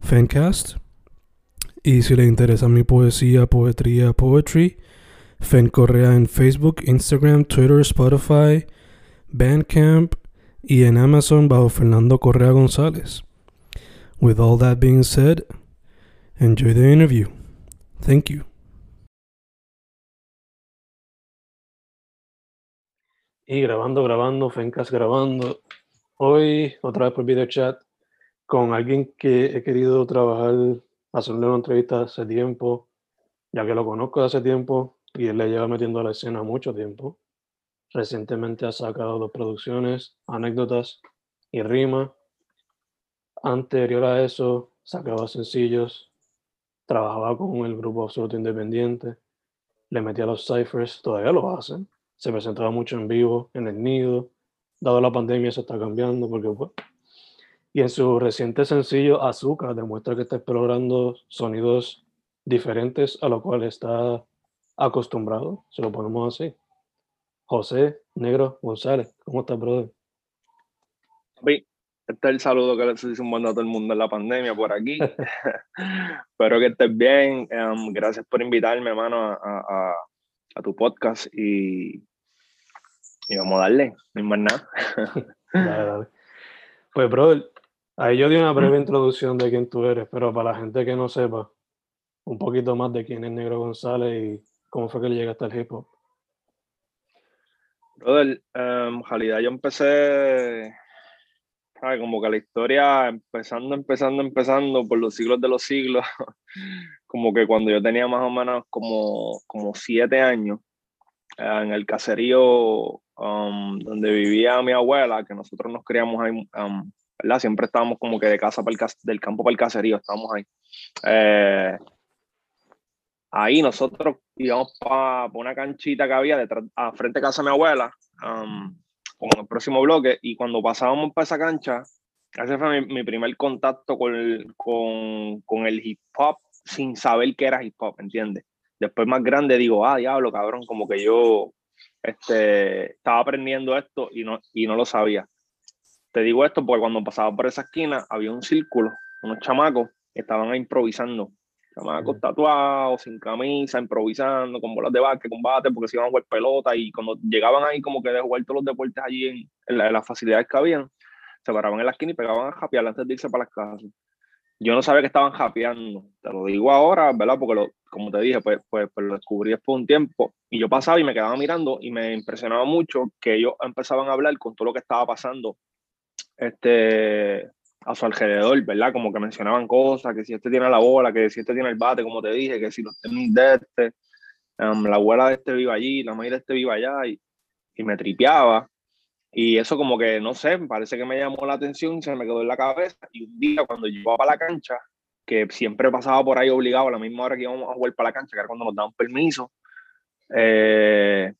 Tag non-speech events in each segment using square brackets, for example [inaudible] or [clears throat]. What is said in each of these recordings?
Fancast. Y si le interesa mi poesía, poetría, poetry, Fen Correa en Facebook, Instagram, Twitter, Spotify, Bandcamp y en Amazon bajo Fernando Correa González. With all that being said, enjoy the interview. Thank you. Y grabando, grabando, Fencas grabando. Hoy, otra vez por video chat, con alguien que he querido trabajar, hacerle una entrevista hace tiempo, ya que lo conozco hace tiempo y él le lleva metiendo a la escena mucho tiempo. Recientemente ha sacado dos producciones, anécdotas y rima. Anterior a eso, sacaba sencillos, trabajaba con el grupo Absoluto Independiente, le metía los ciphers, todavía lo hacen. Se presentaba mucho en vivo, en el nido. Dado la pandemia, eso está cambiando porque pues, y en su reciente sencillo Azúcar demuestra que está explorando sonidos diferentes a los cuales está acostumbrado, se lo ponemos así. José Negro González, ¿cómo estás, brother? este es el saludo que le estoy mandando a todo el mundo en la pandemia por aquí. [laughs] [laughs] Espero que estés bien. Em, gracias por invitarme, hermano, a, a, tu podcast y, y, vamos a darle, no hay más nada. [laughs] dale, dale. Pues, brother, ahí yo di una breve introducción de quién tú eres, pero para la gente que no sepa un poquito más de quién es Negro González y cómo fue que le llegaste al hip hop. Brother, en realidad yo empecé, como que la historia empezando, empezando, empezando por los siglos de los siglos, [laughs] como que cuando yo tenía más o menos como, como siete años, en el caserío donde vivía mi abuela, que nosotros nos criamos ahí, ¿verdad? Siempre estábamos como que de casa para el, del campo para el caserío, estábamos ahí. Eh, ahí nosotros íbamos para una canchita que había detrás, a frente de casa de mi abuela, um, con el próximo bloque, y cuando pasábamos por esa cancha, ese fue mi, primer contacto con el, con, con el hip hop sin saber que era hip hop, ¿entiendes? Después más grande digo, ah, diablo, cabrón, como que yo este, estaba aprendiendo esto y no, y no lo sabía. Te digo esto porque cuando pasaba por esa esquina había un círculo, unos chamacos que estaban improvisando chamacos tatuados, sin camisa, improvisando, con bolas de básquet, combate, porque se iban a jugar pelota y cuando llegaban ahí como que de jugar todos los deportes allí en, las facilidades que habían, se paraban en la esquina y pegaban a japear antes de irse para las casas. Yo no sabía que estaban japeando, te lo digo ahora, ¿verdad? Porque lo, como te dije, pues, pues, pues, lo descubrí después de un tiempo y yo pasaba y me quedaba mirando y me impresionaba mucho que ellos empezaban a hablar con todo lo que estaba pasando este, a su alrededor, ¿verdad? Como que mencionaban cosas, que si este tiene la bola, que si este tiene el bate, como te dije, que si los tenis de este, um, la abuela de este vive allí, la madre de este vive allá, y, y me tripeaba. Y eso como que, no sé, parece que me llamó la atención, se me quedó en la cabeza. Y un día cuando yo para la cancha, que siempre pasaba por ahí obligado a la misma hora que íbamos a jugar para la cancha, que era cuando nos daban permiso, eh,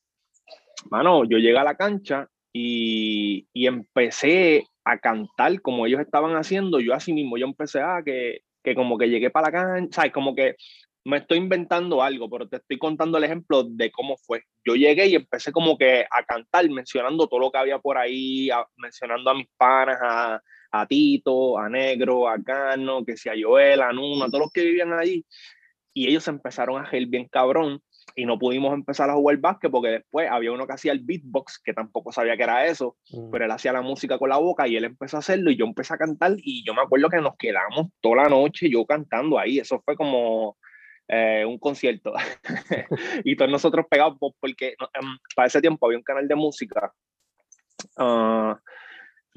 mano, yo llegué a la cancha y, y empecé a cantar como ellos estaban haciendo, yo así mismo, yo empecé a que, que como que llegué para la cancha, ¿sabes? Como que me estoy inventando algo, pero te estoy contando el ejemplo de cómo fue. Yo llegué y empecé como que a cantar, mencionando todo lo que había por ahí, mencionando a mis panas, a, a, Tito, a Negro, a Cano, que si a Joel, a Nuna, a todos los que vivían allí. Y ellos empezaron a reír bien cabrón. Y no pudimos empezar a jugar básquet porque después había uno que hacía el beatbox, que tampoco sabía que era eso, mm. pero él hacía la música con la boca y él empezó a hacerlo y yo empecé a cantar y yo me acuerdo que nos quedamos toda la noche yo cantando ahí, eso fue como eh, un concierto [laughs] y todos nosotros pegados porque em, para ese tiempo había un canal de música. Ah,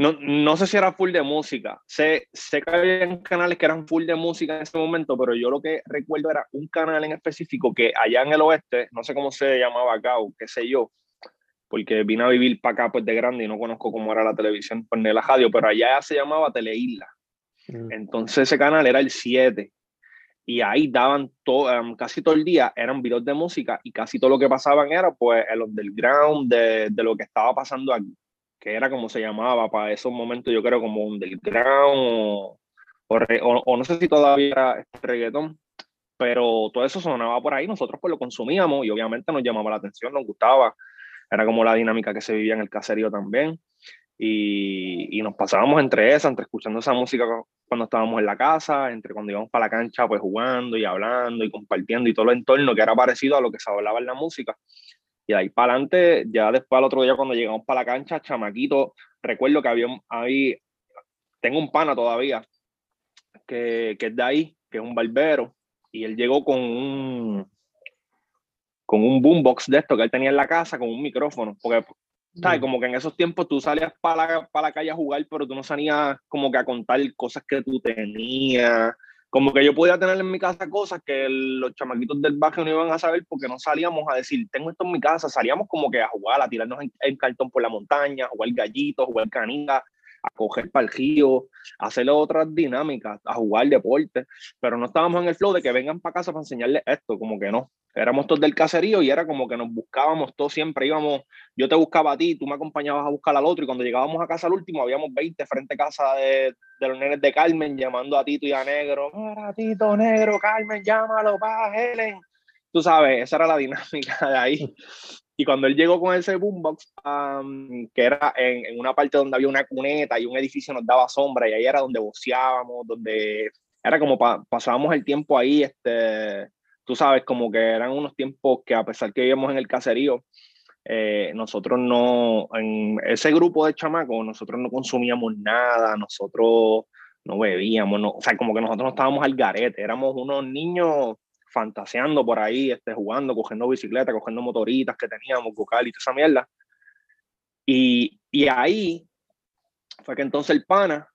no, no, sé si era full de música. Sé, sé que había canales que eran full de música en ese momento, pero yo lo que recuerdo era un canal en específico que allá en el oeste, no sé cómo se llamaba acá o qué sé yo, porque vine a vivir para acá pues de grande y no conozco cómo era la televisión pues, ni la radio, pero allá se llamaba Teleisla. Mm. Entonces ese canal era el 7 y ahí daban todo, em, casi todo el día, eran videos de música y casi todo lo que pasaban era pues el underground de, de lo que estaba pasando aquí que era como se llamaba para esos momentos, yo creo como underground o, o, o no sé si todavía era este reggaetón, pero todo eso sonaba por ahí, nosotros pues lo consumíamos y obviamente nos llamaba la atención, nos gustaba, era como la dinámica que se vivía en el caserío también. Y, y, nos pasábamos entre esas, entre escuchando esa música cuando estábamos en la casa, entre cuando íbamos para la cancha, pues jugando y hablando y compartiendo y todo el entorno que era parecido a lo que se hablaba en la música. Y ahí para adelante, ya después al otro día cuando llegamos para la cancha, chamaquito, recuerdo que había ahí, tengo un pana todavía, que, que es de ahí, que es un barbero, y él llegó con un, con un boombox de esto que él tenía en la casa, con un micrófono, porque ¿sabes? Mm. Como que en esos tiempos tú salías para la, para la calle a jugar, pero tú no salías como que a contar cosas que tú tenías, como que yo podía tener en mi casa cosas que los chamaquitos del barrio no iban a saber porque no salíamos a decir, tengo esto en mi casa, salíamos como que a jugar, a tirarnos el, cartón por la montaña, a jugar gallito, a jugar canita, a coger río, a hacer otras dinámicas, a jugar deporte, pero no estábamos en el flow de que vengan para casa para enseñarles esto, como que no. Éramos todos del caserío y era como que nos buscábamos todos siempre, íbamos, yo te buscaba a ti, tú me acompañabas a buscar al otro y cuando llegábamos a casa al último habíamos 20 frente a casa de, de los nenes de Carmen llamando a Tito y a Negro, para Tito, Negro, Carmen, llámalo, para Helen. Tú sabes, esa era la dinámica de ahí. Y cuando él llegó con ese boombox, que era en, una parte donde había una cuneta y un edificio nos daba sombra, y ahí era donde boceábamos, donde era como pasábamos el tiempo ahí, este, tú sabes, como que eran unos tiempos que a pesar que vivíamos en el caserío, eh, nosotros no, en ese grupo de chamacos, nosotros no consumíamos nada, nosotros no bebíamos, no, o sea, como que nosotros no estábamos al garete, éramos unos niños fantaseando por ahí, este, jugando, cogiendo bicicleta, cogiendo motoritas que teníamos, vocal y toda esa mierda. Y, y ahí fue que entonces el pana,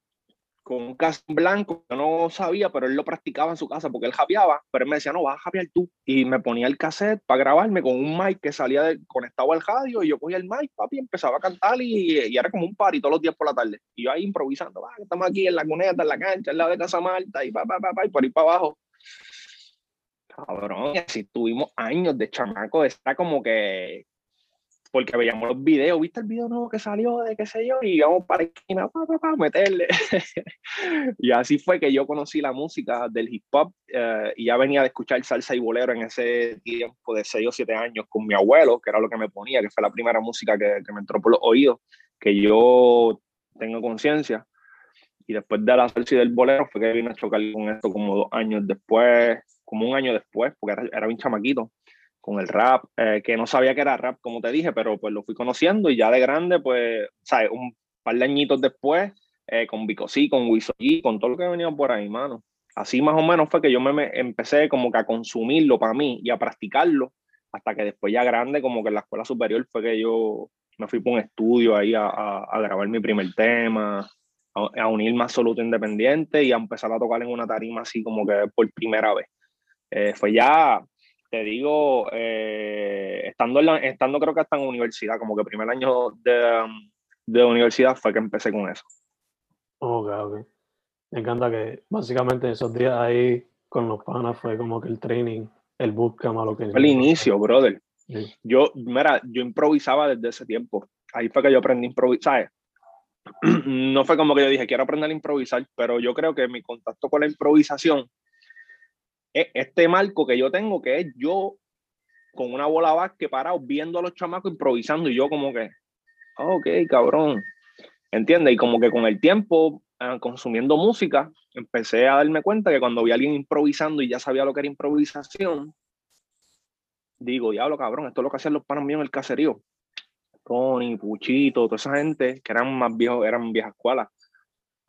con un cassette blanco, yo no sabía, pero él lo practicaba en su casa porque él japeaba, pero él me decía, no, vas a japear tú. Y me ponía el cassette para grabarme con un mic que salía de, conectado al radio y yo cogía el mic, papi, empezaba a cantar y, y era como un party todos los días por la tarde. Y yo ahí improvisando, va, estamos aquí en la cuneta, en la cancha, en la de Casa Marta y pa, pa, pa, pa, y por ahí para abajo cabrón, y así tuvimos años de chamaco, está como que, porque veíamos los videos, ¿viste el video nuevo que salió de qué sé yo? Y íbamos para esquina, pa, pa, pa, meterle. [laughs] y así fue que yo conocí la música del hip hop eh, y ya venía de escuchar salsa y bolero en ese tiempo de 6 o 7 años con mi abuelo, que era lo que me ponía, que fue la primera música que, que me entró por los oídos, que yo tengo conciencia. Y después de la salsa y del bolero fue que vine a chocar con esto como dos años después como un año después, porque era, era un chamaquito con el rap, eh, que no sabía que era rap, como te dije, pero pues lo fui conociendo y ya de grande, pues, ¿sabes? Un par de añitos después, eh, con Vico C, con Wisoyi, con todo lo que venía por ahí, mano. Así más o menos fue que yo me, empecé como que a consumirlo para mí y a practicarlo, hasta que después ya grande, como que en la escuela superior fue que yo me fui por un estudio ahí a, a, grabar mi primer tema, a, a unirme a Absoluto Independiente y a empezar a tocar en una tarima así como que por primera vez. Eh, fue ya, te digo, eh, estando, estando creo que hasta en universidad, como que primer año de, um, de universidad fue que empecé con eso. Ok, ok. Me encanta que básicamente esos días ahí con los panas fue como que el training, el bootcamp a lo que... el inicio, brother. Yo, mira, yo improvisaba desde ese tiempo. Ahí fue que yo aprendí a improvisar. [clears throat] no fue como que yo dije, quiero aprender a improvisar, pero yo creo que mi contacto con la improvisación este marco que yo tengo, que es yo con una bola básquet parado, viendo a los chamacos improvisando, y yo como que, ok, cabrón, ¿entiendes? Y como que con el tiempo, ah, consumiendo música, empecé a darme cuenta que cuando vi a alguien improvisando y ya sabía lo que era improvisación, digo, diablo, cabrón, esto es lo que hacían los panos míos en el caserío. Tony, Puchito, toda esa gente que eran más viejos, eran viejas escuelas.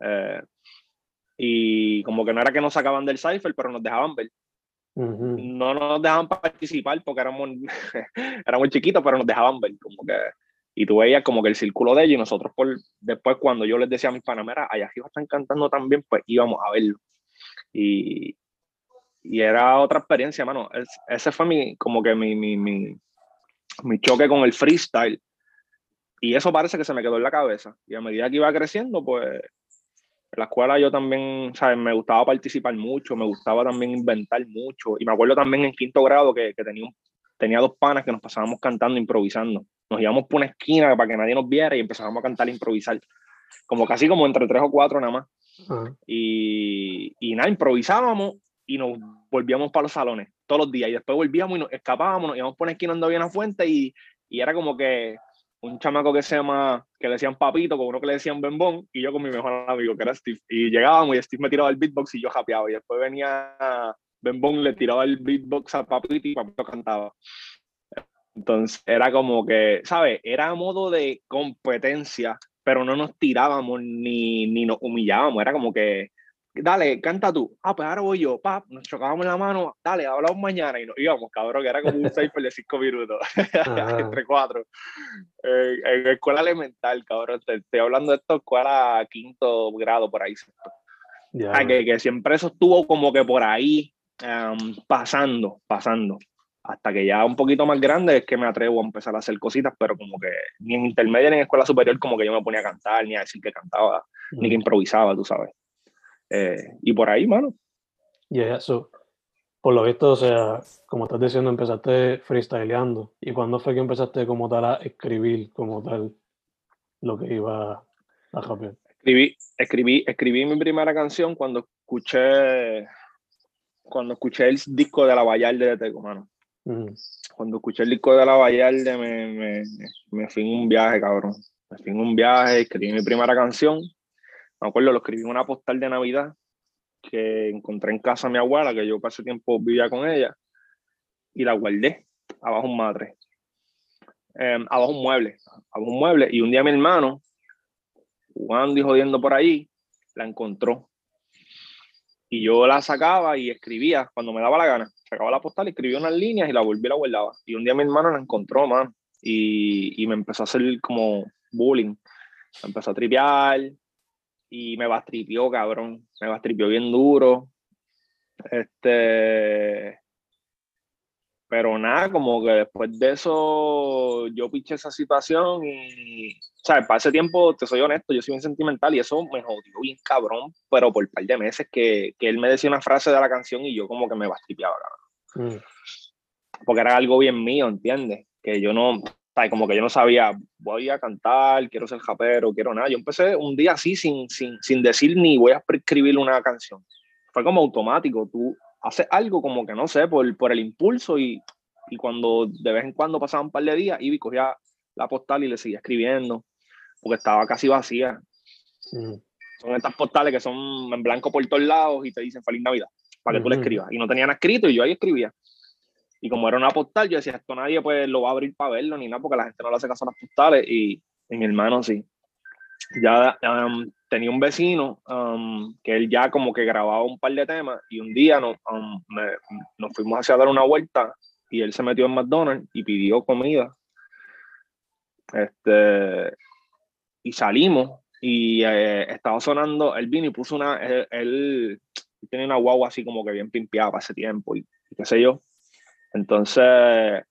Eh, y como que no era que nos sacaban del cipher, pero nos dejaban ver. No nos dejaban participar porque éramos, [laughs] éramos chiquitos, pero nos dejaban ver. Como que, y tú veías como que el círculo de ellos y nosotros por, después cuando yo les decía a mis panameras, allá arriba están cantando también, pues íbamos a verlo. Y, y era otra experiencia, mano. ese fue mi, como que mi, mi, mi, mi choque con el freestyle. Y eso parece que se me quedó en la cabeza. Y a medida que iba creciendo, pues en la escuela yo también, ¿sabes? Me gustaba participar mucho, me gustaba también inventar mucho. Y me acuerdo también en quinto grado que, que tenía, tenía dos panas que nos pasábamos cantando, improvisando. Nos íbamos por una esquina para que nadie nos viera y empezábamos a cantar e improvisar. Como casi como entre tres o cuatro nada más. y, y nada, improvisábamos y nos volvíamos para los salones todos los días. Y después volvíamos y nos escapábamos, nos íbamos por una esquina donde había una fuente y, y era como que un chamaco que se llama, que le decían Papito, con uno que le decían Bembón, y yo con mi mejor amigo, que era Steve. Y llegábamos y Steve me tiraba el beatbox y yo japeaba. Y después venía Bembón, le tiraba el beatbox a Papito y Papito cantaba. Entonces era como que, ¿sabes? Era a modo de competencia, pero no nos tirábamos ni, ni nos humillábamos. Era como que dale, canta tú. Ah, pues ahora voy yo, pap, nos chocábamos la mano, dale, hablamos mañana y nos íbamos, cabrón, que era como un cipher de cinco minutos, [laughs] entre cuatro. Eh, en escuela elemental, cabrón, te estoy hablando de esto, escuela quinto grado, por ahí. Ah, que, que, siempre eso estuvo como que por ahí um, pasando, pasando. Hasta que ya un poquito más grande es que me atrevo a empezar a hacer cositas, pero como que ni en intermedia ni en escuela superior como que yo me ponía a cantar, ni a decir que cantaba, ni que improvisaba, tú sabes. Eh, y por ahí, mano. Y eso, por lo visto, o sea, como estás diciendo, empezaste freestyleando. ¿Y cuándo fue que empezaste como tal a escribir como tal lo que iba a rapear? Escribí, escribí, escribí mi primera canción cuando escuché cuando escuché el disco de la Vallarde de Teco, mano. Cuando escuché el disco de la Vallarde me, me, me fui en un viaje, cabrón. Me fui en un viaje, escribí mi primera canción me acuerdo, lo escribí en una postal de Navidad que encontré en casa a mi abuela, que yo pasé tiempo vivía con ella, y la guardé abajo un madre, em, abajo un mueble, abajo un mueble, y un día mi hermano, jugando y jodiendo por ahí, la encontró. Y yo la sacaba y escribía cuando me daba la gana. Sacaba la postal, escribía unas líneas y la volví y la guardaba. Y un día mi hermano la encontró, man, y, y me empezó a hacer como bullying. Me empezó a tripear, y me bastripió, cabrón. Me bastripió bien duro. Este. Pero nada, como que después de eso yo piché esa situación y, ¿sabes? Para ese tiempo, te soy honesto, yo soy bien sentimental y eso me jodió bien cabrón, pero por un par de meses que, que él me decía una frase de la canción y yo como que me bastripeaba, cabrón. Mm. Porque era algo bien mío, ¿entiendes? Que yo no, como que yo no sabía, voy a cantar, quiero ser japero, quiero nada. Yo empecé un día así sin, sin, sin decir ni voy a escribir una canción. Fue como automático, tú haces algo como que no sé, por, por el impulso y, y cuando de vez en cuando pasaban un par de días, y cogía la postal y le seguía escribiendo, porque estaba casi vacía. Mm. Son estas postales que son en blanco por todos lados y te dicen Feliz Navidad, para que tú le escribas. Y no tenían escrito y yo ahí escribía. Y como era una postal, yo decía, esto nadie pues lo va a abrir para verlo ni nada, porque la gente no le hace caso a las postales. Y, mi hermano sí. Ya um, tenía un vecino um, que él ya como que grababa un par de temas y un día nos, um, nos fuimos hacia dar una vuelta y él se metió en McDonald's y pidió comida. Este, y salimos y eh, estaba sonando, él vino y puso una, él, él, tenía una guagua así como que bien pimpeada para ese tiempo y qué sé yo. Entonces,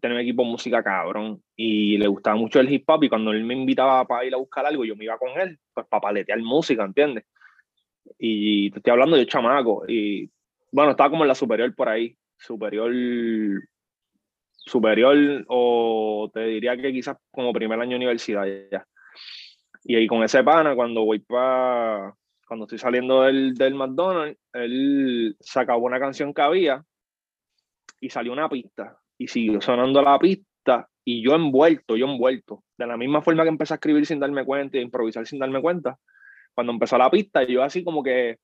tenía un equipo de música cabrón y le gustaba mucho el hip hop y cuando él me invitaba para ir a buscar algo, yo me iba con él, pues para paletear música, ¿entiendes? Y te estoy hablando de chamaco y bueno, estaba como en la superior por ahí, superior, superior o te diría que quizás como primer año de universidad ya. Y ahí con ese pana, cuando voy para, cuando estoy saliendo del, del McDonald's, él sacaba una canción que había y salió una pista y siguió sonando la pista y yo envuelto, yo envuelto. De la misma forma que empecé a escribir sin darme cuenta y a improvisar sin darme cuenta, cuando empezó la pista, yo así como que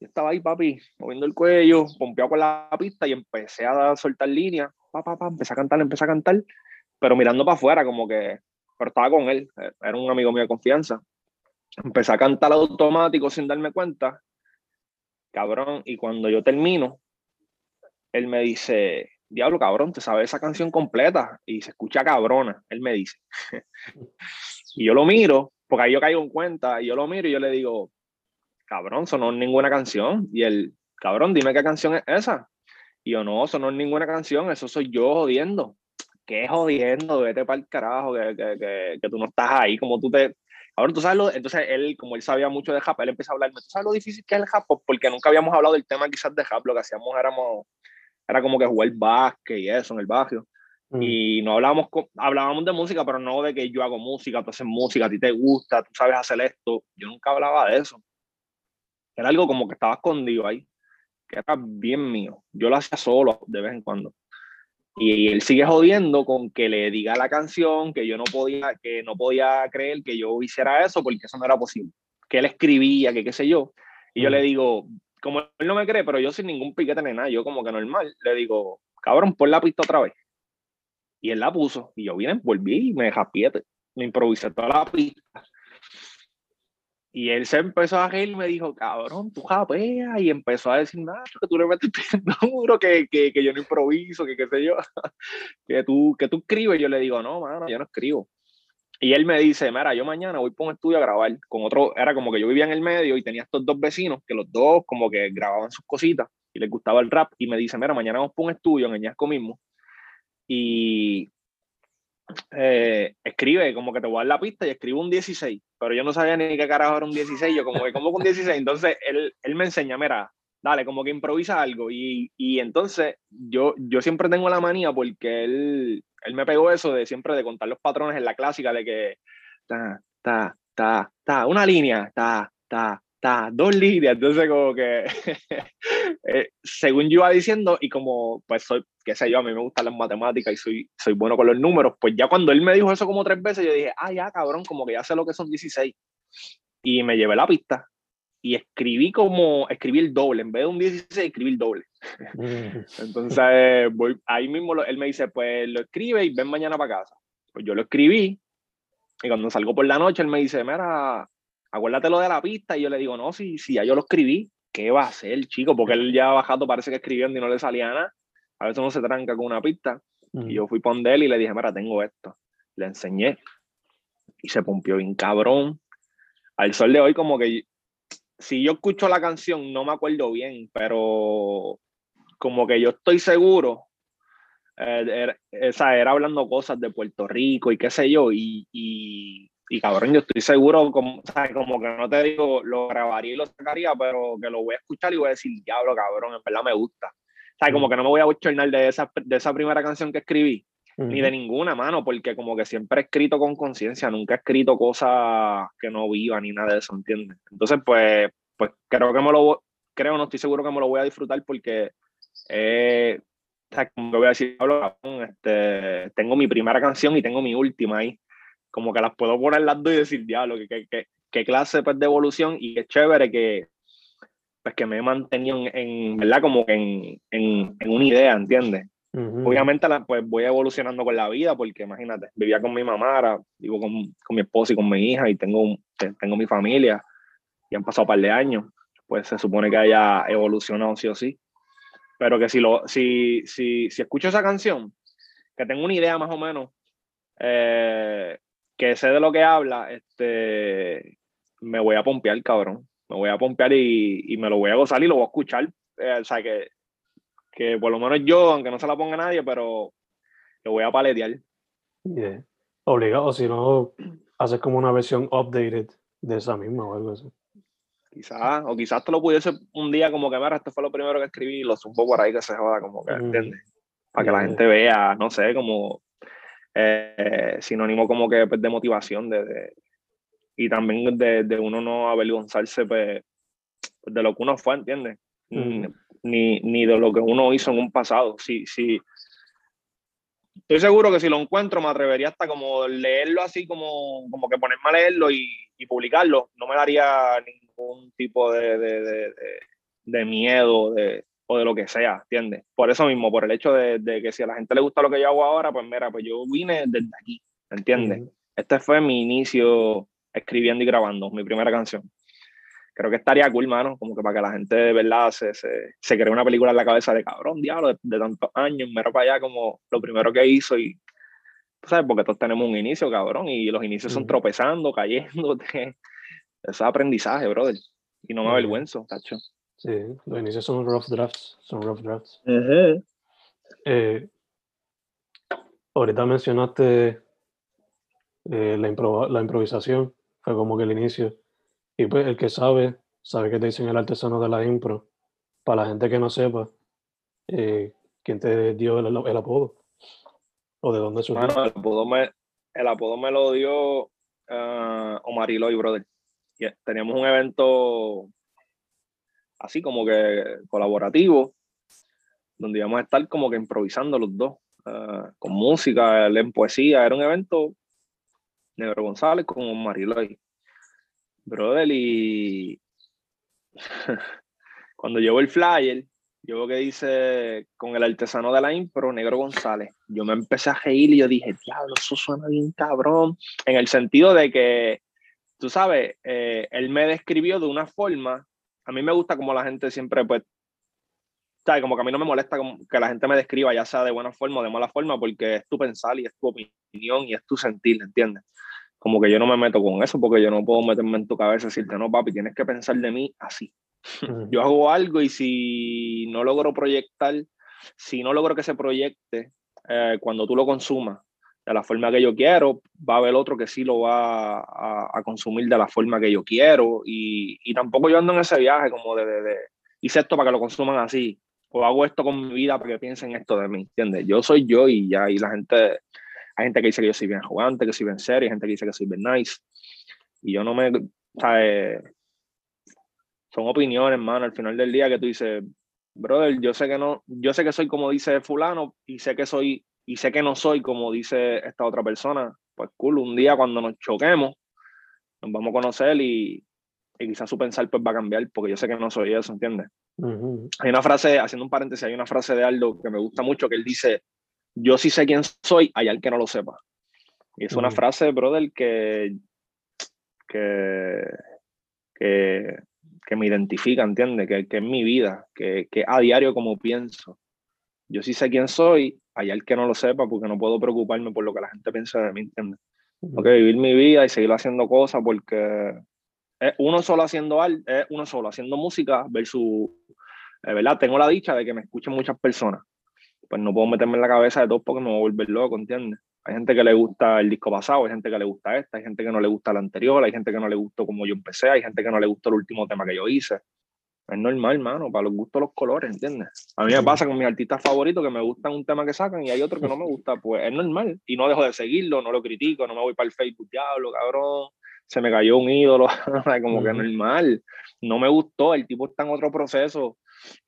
Yo estaba ahí, papi, moviendo el cuello, pompeado con la pista y empecé a soltar líneas. Pa, pa, pa, empecé a cantar, empecé a cantar, pero mirando para afuera, como que, pero estaba con él, era un amigo mío de confianza. Empecé a cantar automático sin darme cuenta, cabrón, y cuando yo termino, él me dice, diablo, cabrón, te sabes esa canción completa y se escucha cabrona, él me dice. [laughs] y yo lo miro, porque ahí yo caigo en cuenta, y yo lo miro y yo le digo, cabrón, sonó ninguna canción. Y él, cabrón, dime qué canción es esa. Y yo, no, sonó ninguna canción, eso soy yo jodiendo. ¿Qué jodiendo? Vete para el carajo, que, que, que, tú no estás ahí, como tú te... Ahora tú sabes lo... Entonces él, como él sabía mucho de rap, él empezó a hablarme, ¿tú sabes lo difícil que es el rap? Porque nunca habíamos hablado del tema quizás de rap, lo que hacíamos éramos, era como que jugar básquet y eso en el barrio. Mm. Y no hablábamos, hablábamos de música, pero no de que yo hago música, tú haces música, a ti te gusta, tú sabes hacer esto. Yo nunca hablaba de eso. Era algo como que estaba escondido ahí, que era bien mío. Yo lo hacía solo de vez en cuando. Y él sigue jodiendo con que le diga la canción, que yo no podía, que no podía creer que yo hiciera eso porque eso no era posible. Que él escribía, que qué sé yo. Y yo le digo, como él no me cree, pero yo sin ningún piquete ni nada, yo como que normal, le digo, cabrón, pon la pista otra vez. Y él la puso. Y yo vine, volví y me japiete. Me improvisé toda la pista. Y él se empezó a reír y me dijo, cabrón, tú japeas. Y empezó a decir, nada, que tú le metes [laughs] duro, que, que, que yo no improviso, que qué sé yo, [laughs] que tú, que tú escribes. Yo le digo, no, mano, yo no escribo. Y él me dice, mira, yo mañana voy por un estudio a grabar con otro, era como que yo vivía en el medio y tenía estos dos vecinos que los dos como que grababan sus cositas y les gustaba el rap. Y me dice, mira, mañana vamos por un estudio en Ñasco mismo. Y eh, escribe, como que te voy a dar la pista y escribe un 16, pero yo no sabía ni qué carajo era un 16, yo como que, como con 16? Entonces él, él me enseña, mira, dale, como que improvisa algo y, y, entonces yo, yo siempre tengo la manía porque él, él me pegó eso de siempre de contar los patrones en la clásica de que ta, ta, ta, ta, una línea, ta, ta, dos líneas, entonces como que, [laughs] eh, según yo iba diciendo, y como pues soy, qué sé yo, a mí me gustan las matemáticas y soy, soy bueno con los números, pues ya cuando él me dijo eso como tres veces, yo dije, ah, ya, cabrón, como que ya sé lo que son 16. Y me llevé la pista y escribí como, escribí el doble, en vez de un 16, escribí el doble. Mm. Entonces, voy, ahí mismo él me dice, pues lo escribe y ven mañana para casa. Pues yo lo escribí y cuando salgo por la noche, él me dice, mira, acuérdate lo de la pista. Y yo le digo, no, si, si ya yo lo escribí, ¿qué va a hacer, chico? Porque él ya bajado parece que escribiendo y no le salía nada. A veces uno se tranca con una pista. Y yo fui con él y le dije, mira, tengo esto. Le enseñé. Y se pompió bien cabrón. Al sol de hoy, como que si yo escucho la canción, no me acuerdo bien, pero como que yo estoy seguro. Eh, era, esa, era hablando cosas de Puerto Rico y qué sé yo, y, y cabrón, yo estoy seguro, como, como que no te digo, lo grabaría y lo sacaría, pero que lo voy a escuchar y voy a decir, diablo, cabrón, en verdad me gusta. O sea, como que no me voy a bochornar de esa, de esa primera canción que escribí, ni de ninguna mano, porque como que siempre he escrito con conciencia, nunca he escrito cosas que no viva ni nada de eso, ¿entiendes? Entonces, pues, pues creo que me lo, creo, no estoy seguro que me lo voy a disfrutar porque, eh, como que voy a decir, este, tengo mi primera canción y tengo mi última ahí como que las puedo poner las dos y decir, diablo, qué, qué, qué clase pues, de evolución y qué chévere que, pues, que me he mantenido en, en ¿verdad? Como en, en, en, una idea, ¿entiendes? Obviamente pues voy evolucionando con la vida porque imagínate, vivía con mi mamá, ahora vivo con, con, mi esposa y con mi hija y tengo, tengo mi familia y han pasado un par de años, pues se supone que haya evolucionado sí o sí. Pero que si, lo, si, si, si escucho esa canción, que tengo una idea más o menos, eh, que sé de lo que habla, este, me voy a pompear, cabrón. Me voy a pompear y, y me lo voy a gozar y lo voy a escuchar. Eh, o sea, que, que por lo menos yo, aunque no se la ponga nadie, pero lo voy a paletear. Yeah. Obligado, si no, haces como una versión updated de esa misma o algo así. Quizás, o quizás te lo pudiese un día como que, mira, esto fue lo primero que escribí y lo supo por ahí que se joda, como que, ¿entiendes? Para que la gente vea, no sé, como eh, sinónimo como que pues, de motivación de, y también de, de, uno no avergonzarse pues, de lo que uno fue, ¿entiendes? Ni, ni, de lo que uno hizo en un pasado. Sí, sí. Estoy seguro que si lo encuentro me atrevería hasta como leerlo así, como, como que ponerme a leerlo y, y publicarlo. No me daría ningún tipo de, de, de miedo de, o de lo que sea, ¿entiendes? Por eso mismo, por el hecho de, que si a la gente le gusta lo que yo hago ahora, pues mira, pues yo vine desde aquí, ¿entiendes? Este fue mi inicio escribiendo y grabando, mi primera canción. Creo que estaría cool, mano, como que para que la gente de verdad se, se, se cree una película en la cabeza de cabrón, diablo, de, tantos años, mira para allá como lo primero que hizo y, ¿sabes? Porque todos tenemos un inicio, cabrón, y los inicios son tropezando, cayéndote. Eso [laughs] es aprendizaje, brother. Y no me avergüenzo, tacho. Sí, los inicios son rough drafts, son rough drafts. eh, ahorita mencionaste eh, la, la, improvisación, fue como que el inicio. Y pues el que sabe, sabe que te dicen el artesano de la impro. Para la gente que no sepa, eh, ¿quién te dio el, apodo? ¿O de dónde surgió? el, apodo me, el apodo me lo dio uh, Omar brother. Teníamos un evento así como que colaborativo, donde íbamos a estar como que improvisando los dos, uh, con música, en poesía. Era un evento Negro González con Mariloy. Brother, y [laughs] cuando llevo el flyer, yo que dice con el artesano de la impro, Negro González. Yo me empecé a reír y yo dije, diablo, eso suena bien cabrón. En el sentido de que, tú sabes, eh, él me describió de una forma, a mí me gusta como la gente siempre, pues, ¿sabes? Como que a mí no me molesta que la gente me describa, ya sea de buena forma o de mala forma, porque es tu pensar y es tu opinión y es tu sentir, ¿entiendes? Como que yo no me meto con eso porque yo no puedo meterme en tu cabeza y decirte, no, papi, tienes que pensar de mí así. Yo hago algo y si no logro proyectar, si no logro que se proyecte eh, cuando tú lo consumas de la forma que yo quiero, va a haber otro que sí lo va a, consumir de la forma que yo quiero y, y, tampoco yo ando en ese viaje como de, de, de, hice esto para que lo consuman así o hago esto con mi vida para que piensen esto de mí, ¿entiendes? Yo soy yo y ya, y la gente hay gente que dice que yo soy bien jugante, que soy bien serio, hay gente que dice que soy bien nice. Y yo no me. ¿sabes? Son opiniones, hermano. Al final del día que tú dices, brother, yo sé que no, yo sé que soy como dice fulano y sé que soy y sé que no soy como dice esta otra persona. Pues cool, un día cuando nos choquemos, nos vamos a conocer y, y quizás su pensar pues va a cambiar porque yo sé que no soy eso, ¿entiendes? Hay una frase, haciendo un paréntesis, hay una frase de Aldo que me gusta mucho que él dice, yo sí sé quién soy, hay alguien que no lo sepa. Y es una frase, brother, que, que, que, me identifica, ¿entiendes? Que, que, es mi vida, que, que a diario como pienso. Yo sí sé quién soy, hay alguien que no lo sepa porque no puedo preocuparme por lo que la gente piensa de mí, ¿entiendes? Tengo que vivir mi vida y seguir haciendo cosas porque es uno solo haciendo es uno solo haciendo música versus, eh, ¿verdad? Tengo la dicha de que me escuchen muchas personas pues no puedo meterme en la cabeza de todos porque me voy a volver loco, ¿entiendes? Hay gente que le gusta el disco pasado, hay gente que le gusta esta, hay gente que no le gusta el anterior, hay gente que no le gustó como yo empecé, hay gente que no le gustó el último tema que yo hice. Es normal, mano, para los gustos los colores, ¿entiendes? A mí me pasa con mis artistas favoritos que me gustan un tema que sacan y hay otro que no me gusta, pues es normal. Y no dejo de seguirlo, no lo critico, no me voy para el Facebook, diablo, cabrón, se me cayó un ídolo, [laughs] como que normal. No me gustó, el tipo está en otro proceso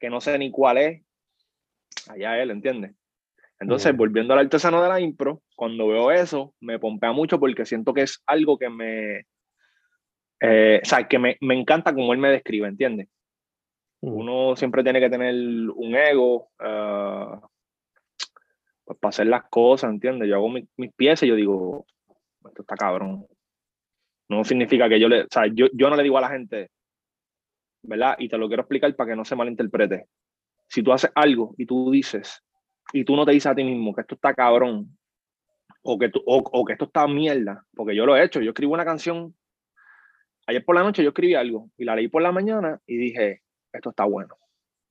que no sé ni cuál es, allá él, ¿entiendes? Entonces, volviendo al artesano de la impro, cuando veo eso, me pompea mucho porque siento que es algo que me, eh, o sea, que me, me, encanta como él me describe, ¿entiendes? Uno siempre tiene que tener un ego uh, pues para hacer las cosas, ¿entiendes? Yo hago mis, mis piezas y yo digo, esto está cabrón. No significa que yo le, o sea, yo, yo no le digo a la gente, ¿verdad? Y te lo quiero explicar para que no se malinterprete si tú haces algo y tú dices, y tú no te dices a ti mismo que esto está cabrón, o que, tú, o, que esto está mierda, porque yo lo he hecho, yo escribo una canción, ayer por la noche yo escribí algo y la leí por la mañana y dije, esto está bueno.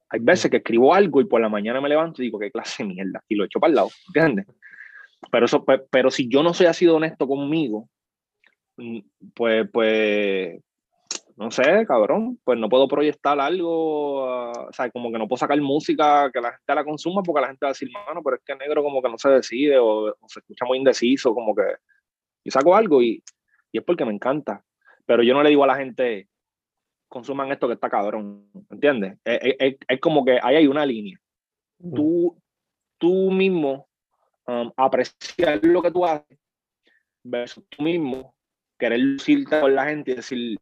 Hay veces que escribo algo y por la mañana me levanto y digo, qué clase de mierda, y lo echo para el lado, ¿entiendes? Pero, eso, pero si yo no soy así honesto conmigo, mm, pues, pues, no sé, cabrón, pues no puedo proyectar algo, ah, o sea, como que no puedo sacar música que la gente la consuma porque la gente va a decir, mano, pero es que negro como que no se decide o, se escucha muy indeciso, como que y saco algo y, y, es porque me encanta, pero yo no le digo a la gente, consuman esto que está cabrón, ¿entiendes? Es, es, como que ahí hay una línea. Tú, tú mismo um, apreciar lo que tú haces versus tú mismo querer lucirte con la gente y decir,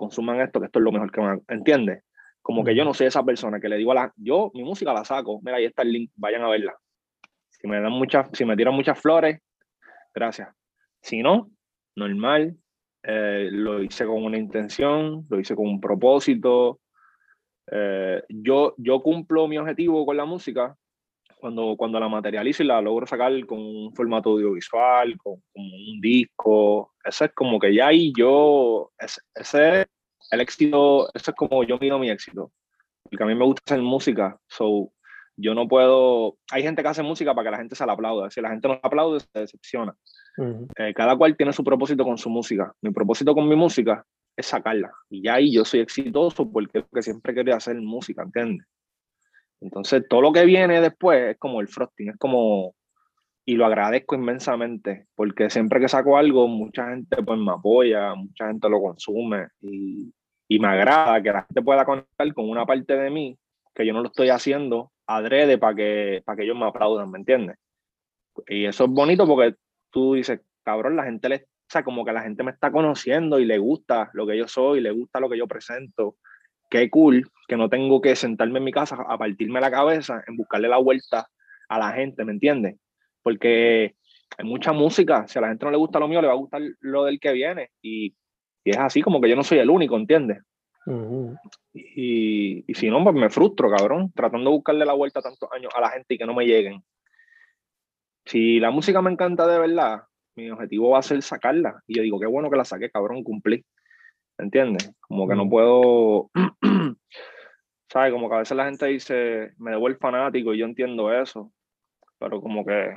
consuman esto, que esto es lo mejor que van, ¿entiendes? Como que yo no soy esa persona que le digo a la, yo mi música la saco, mira, ahí está el link, vayan a verla. Si me dan muchas, si me tiran muchas flores, gracias. Si no, normal, eh, lo hice con una intención, lo hice con un propósito. Eh, yo, yo cumplo mi objetivo con la música cuando, cuando la materializo y la logro sacar con un formato audiovisual, con, un disco. Ese es como que ya ahí yo, ese, ese, el éxito, eso es como yo mido mi éxito. Porque a mí me gusta hacer música, so yo no puedo. Hay gente que hace música para que la gente se la aplauda. Si la gente no la aplaude, se decepciona. Eh, cada cual tiene su propósito con su música. Mi propósito con mi música es sacarla. Y ya ahí yo soy exitoso porque, porque siempre quería hacer música, ¿entiendes? Entonces, todo lo que viene después es como el frosting, es como. Y lo agradezco inmensamente, porque siempre que saco algo, mucha gente pues me apoya, mucha gente lo consume y, y me agrada que la gente pueda conectar con una parte de mí que yo no lo estoy haciendo adrede para que, para que ellos me aplaudan, ¿me entiendes? Y eso es bonito porque tú dices, cabrón, la gente le, o sea, como que la gente me está conociendo y le gusta lo que yo soy, le gusta lo que yo presento. Qué cool que no tengo que sentarme en mi casa a partirme la cabeza en buscarle la vuelta a la gente, ¿me entiendes? Porque hay mucha música, si a la gente no le gusta lo mío, le va a gustar lo del que viene. Y, y es así como que yo no soy el único, ¿entiendes? y, y, si no, pues me frustro, cabrón, tratando de buscarle la vuelta tantos años a la gente y que no me lleguen. Si la música me encanta de verdad, mi objetivo va a ser sacarla. Y yo digo, qué bueno que la saqué, cabrón, cumplí. ¿Entiendes? Como que no puedo. [clears throat] ¿Sabes? Como que a veces la gente dice, me debo el fanático y yo entiendo eso. Pero como que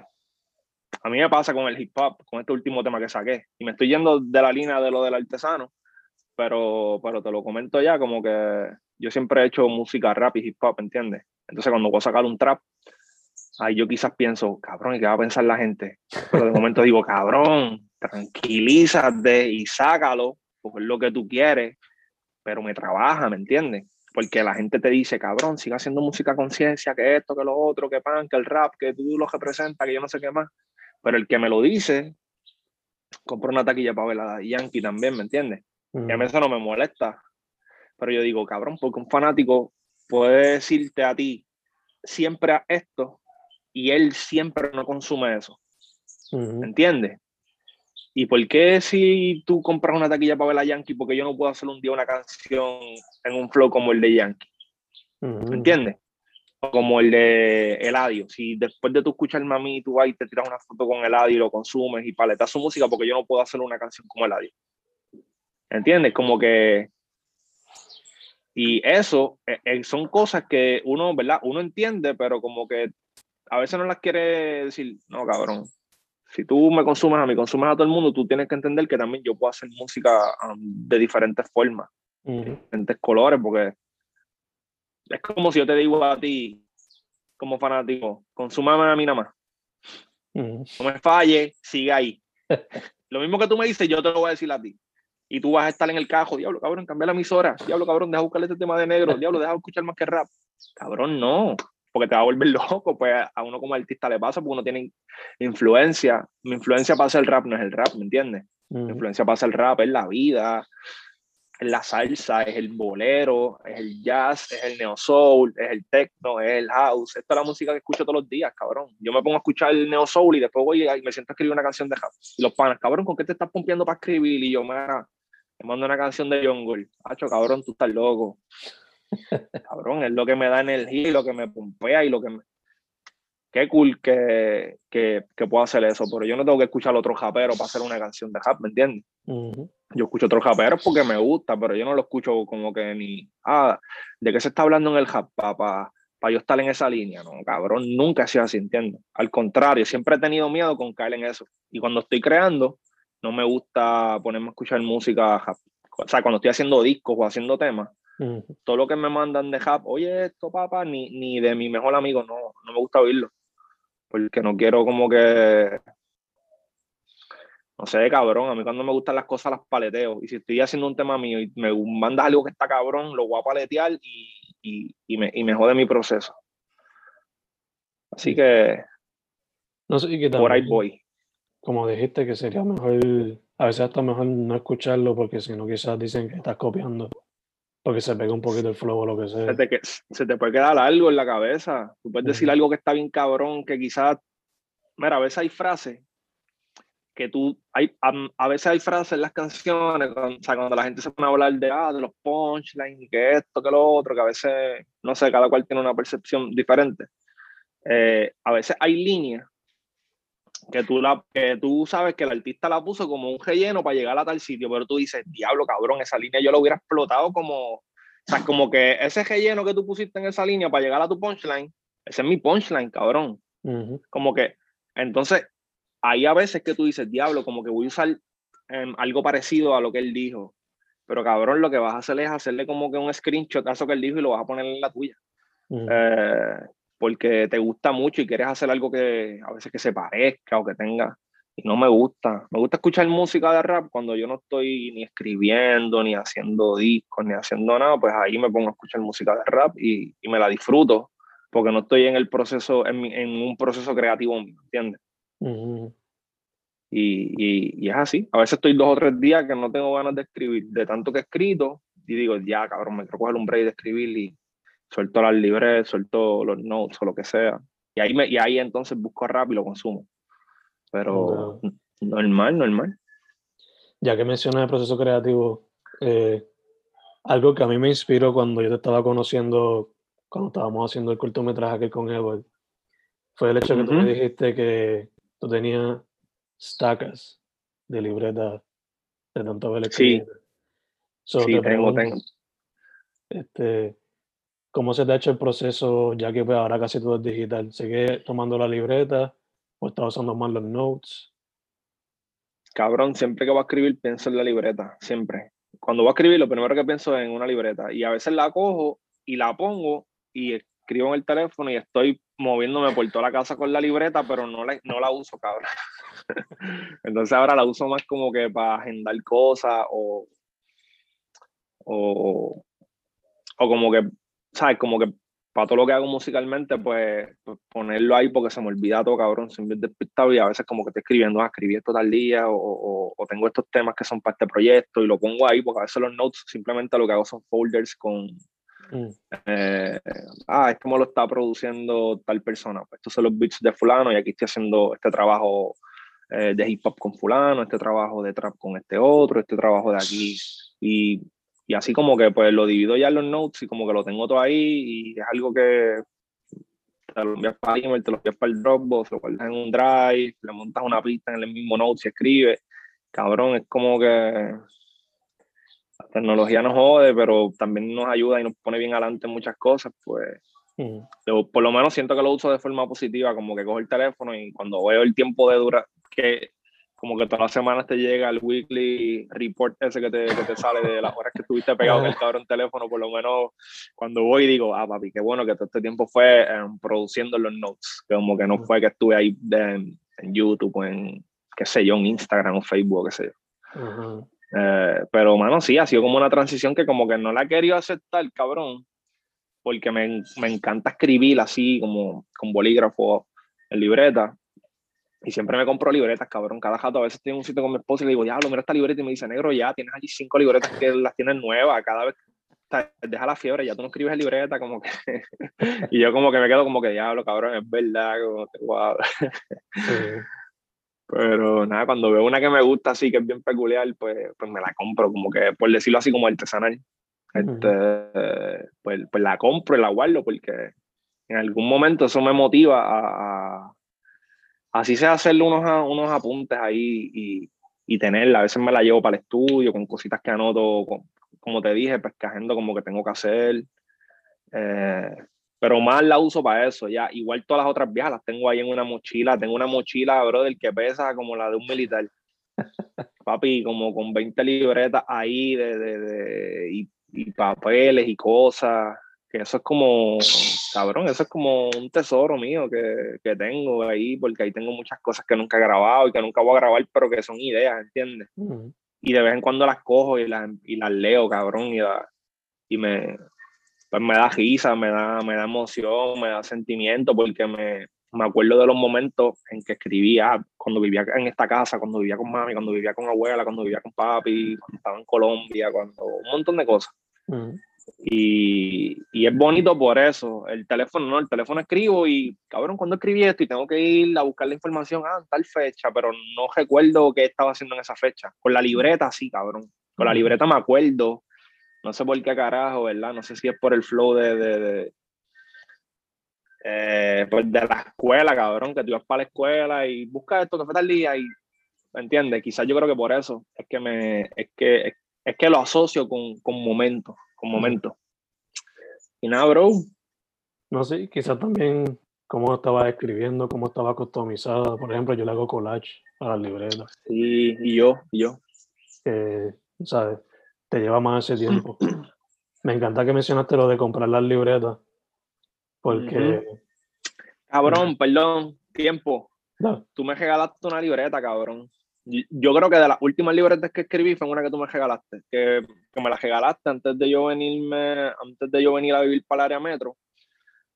a mí me pasa con el hip hop, con este último tema que saqué. Y me estoy yendo de la línea de lo del artesano pero, pero te lo comento ya, como que yo siempre he hecho música rap y hip hop, ¿entiendes? Entonces cuando voy a sacar un trap, ahí yo quizás pienso, cabrón, ¿y qué va a pensar la gente? Pero de momento digo, cabrón, tranquilízate y sácalo, es lo que tú quieres, pero me trabaja, ¿me entiendes? Porque la gente te dice, cabrón, siga haciendo música conciencia, que esto, que lo otro, que pan, que el rap, que tú lo representas, que yo no sé qué más. Pero el que me lo dice, compro una taquilla para ver a Yankee también, ¿me entiendes? Y a mí eso no me molesta. Pero yo digo, cabrón, porque un fanático puede decirte a ti siempre esto y él siempre no consume eso. ¿Me ¿Entiendes? ¿Y por qué si tú compras una taquilla para ver a Yankee, porque yo no puedo hacer un día una canción en un flow como el de Yankee? ¿Me entiendes? Como el de Eladio. Si después de tú escuchar Mami, tú vas y te tiras una foto con Eladio y lo consumes y paletas su música, porque yo no puedo hacer una canción como Eladio. ¿Entiendes? Como que... Y eso eh, eh, son cosas que uno, ¿verdad? Uno entiende, pero como que a veces no las quiere decir, no, cabrón. Si tú me consumes a mí, consumes a todo el mundo, tú tienes que entender que también yo puedo hacer música um, de diferentes formas, diferentes colores, porque es como si yo te digo a ti, como fanático, consúmame a mí nada más. No me falle, sigue ahí. [laughs] lo mismo que tú me dices, yo te lo voy a decir a ti y tú vas a estar en el cajo, diablo, cabrón, cambia la emisora, diablo, cabrón, deja buscarle este tema de negro, diablo, deja escuchar más que rap. Cabrón, no, porque te va a volver [laughs] loco, pues a uno como artista le pasa, porque uno tiene influencia. Mi influencia pasa el rap, no es el rap, ¿me entiendes? Mi influencia pasa el rap, es la vida, es la salsa, es el bolero, es el jazz, es el neo soul, es el techno, es el house. Esta es la música que escucho todos los días, cabrón. Yo me pongo a escuchar el neo soul y después voy y me siento a escribir una canción de house. Y los panas, cabrón, ¿con qué te estás pompeando para escribir? Y yo, me mando una canción de Jungle. Hacho, cabrón, tú estás loco. Cabrón, es lo que me da energía y lo que me pompea y lo que me... Qué cool que, que, que puedo hacer eso, pero yo no tengo que escuchar a otro japero para hacer una canción de rap, ¿me entiendes? Yo escucho otros raperos porque me gusta, pero yo no lo escucho como que ni, ah, ¿de qué se está hablando en el rap? Para pa, yo estar en esa línea, no, cabrón, nunca he sido así, ¿entiendes? Al contrario, siempre he tenido miedo con caer en eso. Y cuando estoy creando, no me gusta ponerme a escuchar música, o sea, cuando estoy haciendo discos o haciendo temas, todo lo que me mandan de rap, oye, esto, papá, ni, ni de mi mejor amigo, no, no me gusta oírlo, porque no quiero como que, no sé, cabrón, a mí cuando me gustan las cosas las paleteo, y si estoy haciendo un tema mío y me mandas algo que está cabrón, lo voy a paletear y, y, me, y me jode mi proceso. Así que, no sé, ¿qué tal? por ahí voy como dijiste, que sería mejor, a veces hasta mejor no escucharlo porque si no quizás dicen que estás copiando. Porque se pega un poquito el flow o lo que sea. Se te, se te puede quedar algo en la cabeza. Tú puedes decir algo que está bien cabrón, que quizás. Mira, a veces hay frases que tú. Hay, a, veces hay frases en las canciones, cuando, o sea, cuando la gente se pone a hablar de, ah, de los punchlines, que esto, que lo otro, que a veces, no sé, cada cual tiene una percepción diferente. Eh, a veces hay líneas que tú, la, que tú sabes que el artista la puso como un relleno para llegar a tal sitio, pero tú dices, diablo, cabrón, esa línea yo lo hubiera explotado como, o sea, como que ese relleno que tú pusiste en esa línea para llegar a tu punchline, ese es mi punchline, cabrón. Como que, entonces, hay a veces que tú dices, diablo, como que voy a usar em, algo parecido a lo que él dijo, pero cabrón, lo que vas a hacer es hacerle como que un screenshot a eso que él dijo y lo vas a poner en la tuya porque te gusta mucho y quieres hacer algo que a veces que se parezca o que tenga. Y no me gusta. Me gusta escuchar música de rap cuando yo no estoy ni escribiendo, ni haciendo discos, ni haciendo nada, pues ahí me pongo a escuchar música de rap y, y me la disfruto, porque no estoy en el proceso, en, en un proceso creativo, ¿entiendes? y, y, es así. A veces estoy dos o tres días que no tengo ganas de escribir, de tanto que he escrito, y digo, ya, cabrón, me quiero coger un break de escribir y, suelto las libres, suelto los notes o lo que sea. Y ahí, me, y ahí entonces busco rap y lo consumo. Pero normal, normal. Ya que mencionas el proceso creativo, eh, algo que a mí me inspiró cuando yo te estaba conociendo, cuando estábamos haciendo el cortometraje aquel con Edward, fue el hecho que tú me dijiste que tú tenías stackas de libreta de tanto haber. Sí, sí tengo, tengo. Este, ¿Cómo se te ha hecho el proceso, ya que pues, ahora casi todo es digital? ¿Sigue tomando la libreta o estás usando más los notes? Cabrón, siempre que voy a escribir pienso en la libreta, siempre. Cuando voy a escribir, lo primero que pienso es en una libreta. Y a veces la cojo y la pongo y escribo en el teléfono y estoy moviéndome por toda la casa con la libreta, pero no la, no la uso, cabrón. [laughs] Entonces ahora la uso más como que para agendar cosas o, o, o como que ¿sabes? Como que para todo lo que hago musicalmente, pues, pues, ponerlo ahí porque se me olvida todo, cabrón, siempre despistado y a veces como que estoy escribiendo, ah, escribí esto tal día o, o, tengo estos temas que son para este proyecto y lo pongo ahí porque a veces los notes simplemente lo que hago son folders con, mm. eh, ah, esto me lo está produciendo tal persona, pues estos son los beats de fulano y aquí estoy haciendo este trabajo eh, de hip hop con fulano, este trabajo de trap con este otro, este trabajo de aquí y y así como que pues lo divido ya en los notes y como que lo tengo todo ahí y es algo que te lo envías para email, te lo envías para el Dropbox, lo guardas en un drive, le montas una pista en el mismo note y escribes. Cabrón, es como que la tecnología nos jode, pero también nos ayuda y nos pone bien adelante en muchas cosas, pues por lo menos siento que lo uso de forma positiva, como que cojo el teléfono y cuando veo el tiempo de dura, que como que todas las semanas te llega el weekly report ese que te, que te sale de las horas que estuviste pegado en el cabrón teléfono, por lo menos cuando voy digo, ah, papi, qué bueno que todo este tiempo fue em, produciendo los notes, que como que no fue que estuve ahí en, YouTube, en, qué sé yo, en Instagram o Facebook, qué sé yo. Eh, pero, mano, sí, ha sido como una transición que como que no la he querido aceptar, cabrón, porque me, me encanta escribir así, como con bolígrafo en libreta, y siempre me compro libretas, cabrón. Cada jato a veces estoy en un sitio con mi esposa y le digo, ya, lo mira esta libreta y me dice, negro, ya, tienes allí cinco libretas que las tienes nuevas. Cada vez deja la fiebre, ya tú no escribes libreta, como que. [laughs] y yo, como que me quedo como que, diablo, cabrón, es verdad, como wow. Pero nada, cuando veo una que me gusta así, que es bien peculiar, pues, pues me la compro, como que, por decirlo así, como artesanal. Este, pues, pues la compro y la guardo, porque en algún momento eso me motiva a así sea hacerle unos, unos apuntes ahí y, y tenerla. A veces me la llevo para el estudio con cositas que anoto, como te dije, pescajando como que tengo que hacer. Eh, pero más la uso para eso, ya. Igual todas las otras viejas las tengo ahí en una mochila. Tengo una mochila, brother, que pesa como la de un militar. [laughs] Papi, como con 20 libretas ahí de, de, de y, y, papeles y cosas que eso es como, cabrón, eso es como un tesoro mío que, que, tengo ahí, porque ahí tengo muchas cosas que nunca he grabado y que nunca voy a grabar, pero que son ideas, ¿entiendes? Y de vez en cuando las cojo y las, y las leo, cabrón, y, y me, pues me da risa, me da, me da emoción, me da sentimiento, porque me, me acuerdo de los momentos en que escribía, cuando vivía en esta casa, cuando vivía con mami, cuando vivía con abuela, cuando vivía con papi, cuando estaba en Colombia, cuando un montón de cosas. Y, y, es bonito por eso. El teléfono, no, el teléfono escribo y, cabrón, cuando escribí esto y tengo que ir a buscar la información, ah, tal fecha, pero no recuerdo qué estaba haciendo en esa fecha. Con la libreta, sí, cabrón. Con la libreta me acuerdo. No sé por qué carajo, ¿verdad? No sé si es por el flow de, de, de, eh, pues de la escuela, cabrón, que tú vas para la escuela y buscas esto que fue tal día y, ¿me entiendes? Quizás yo creo que por eso es que me, es que, es, que lo asocio con, con momentos, con momentos. Y nada, bro. No sé, quizás también cómo estaba escribiendo, cómo estaba customizada. Por ejemplo, yo le hago collage a las libretas. Sí, y yo, y yo. Eh, ¿sabes? Te lleva más ese tiempo. [clears throat] Me encanta que mencionaste lo de comprar las libretas porque. Cabrón, perdón, tiempo. Tú me regalaste una libreta, cabrón. Yo creo que de las últimas libretas que escribí fue una que tú me regalaste, que, que me la regalaste antes de yo venirme, antes de yo venir a vivir para el área metro.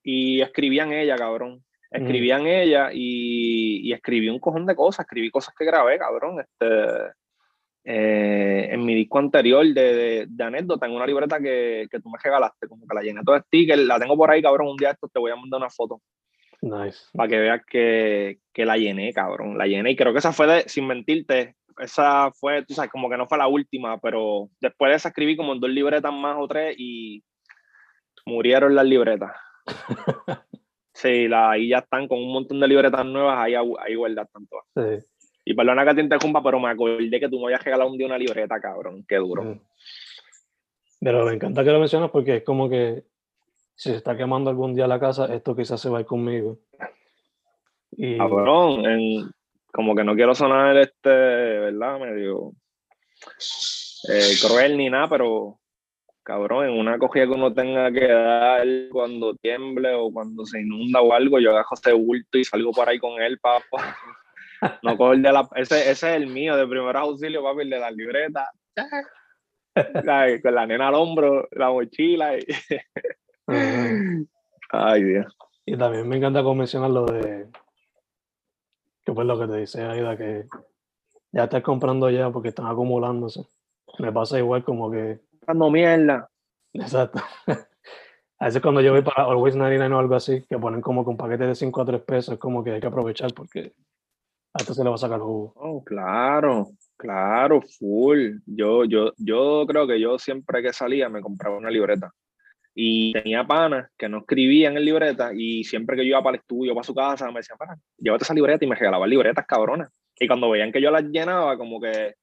Y escribí en ella, cabrón. Escribí en ella y, y, escribí un cojón de cosas, escribí cosas que grabé, cabrón. Este, eh, en mi disco anterior de, de, anécdota, en una libreta que, que, tú me regalaste, como que la llené todo de stickers, la tengo por ahí, cabrón, un día esto te voy a mandar una foto. Nice. Para que veas que, que, la llené, cabrón, la llené y creo que esa fue, de, sin mentirte, esa fue, tú sabes, como que no fue la última, pero después de esa escribí como en dos libretas más o tres y murieron las libretas. [laughs] sí, la, ahí ya están con un montón de libretas nuevas, ahí, ahí guardas tanto. Sí. Y perdona que te interrumpa, pero me acordé que tú me habías regalado un día una libreta, cabrón. Qué duro. Pero me encanta que lo mencionas porque es como que si se está quemando algún día la casa, esto quizás se va a ir conmigo. Y... Cabrón, como que no quiero sonar este, ¿verdad? Medio eh, cruel ni nada, pero cabrón, en una cogida que uno tenga que dar cuando tiemble o cuando se inunda o algo, yo agarro este bulto y salgo por ahí con él, papá. [laughs] No cojo el de la. Ese, ese, es el mío, de primer auxilio, papi, el de la libreta. [laughs] con la nena al hombro, la mochila. Y... [laughs] Ay, Dios. Y también me encanta mencionar lo de. Que fue lo que te dice Aida, que ya estás comprando ya porque están acumulándose. Me pasa igual como que. Dando mierda. Exacto. [laughs] A veces cuando yo voy para Always 99 o algo así, que ponen como con paquetes de 5 a 3 pesos, es como que hay que aprovechar porque esto se le va a sacar jugo. Oh, claro, claro, full. Yo, yo, yo creo que yo siempre que salía me compraba una libreta. Y tenía panas que no escribían en libreta y siempre que yo iba para el estudio, para su casa, me decían, para, llévate esa libreta y me regalaban libretas cabronas. Y cuando veían que yo las llenaba, como que